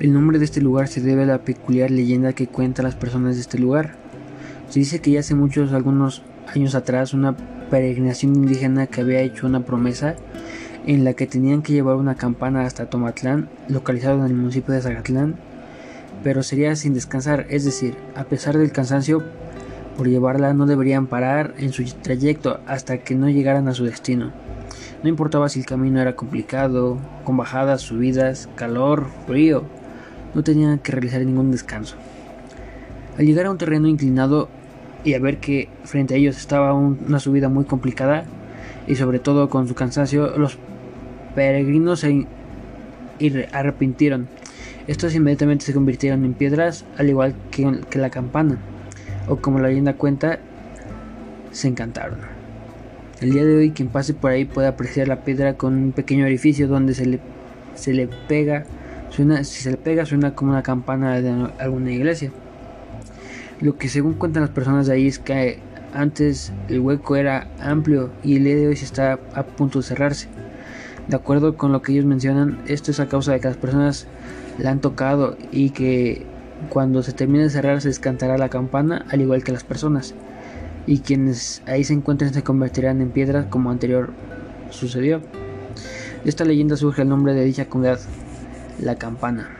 El nombre de este lugar se debe a la peculiar leyenda que cuentan las personas de este lugar. Se dice que ya hace muchos, algunos años atrás, una peregrinación indígena que había hecho una promesa en la que tenían que llevar una campana hasta Tomatlán, localizado en el municipio de Zagatlán, pero sería sin descansar, es decir, a pesar del cansancio por llevarla no deberían parar en su trayecto hasta que no llegaran a su destino. No importaba si el camino era complicado, con bajadas, subidas, calor, frío, no tenían que realizar ningún descanso. Al llegar a un terreno inclinado y a ver que frente a ellos estaba una subida muy complicada y sobre todo con su cansancio, los peregrinos se arrepintieron. Estos inmediatamente se convirtieron en piedras, al igual que, que la campana, o como la leyenda cuenta, se encantaron. El día de hoy quien pase por ahí puede apreciar la piedra con un pequeño orificio donde se le, se le pega, si se le pega suena como una campana de alguna iglesia. Lo que según cuentan las personas de ahí es que antes el hueco era amplio y el día de hoy está a punto de cerrarse. De acuerdo con lo que ellos mencionan, esto es a causa de que las personas la han tocado y que cuando se termine de cerrar se descantará la campana al igual que las personas y quienes ahí se encuentren se convertirán en piedras como anterior sucedió. Esta leyenda surge el nombre de dicha comunidad, la campana.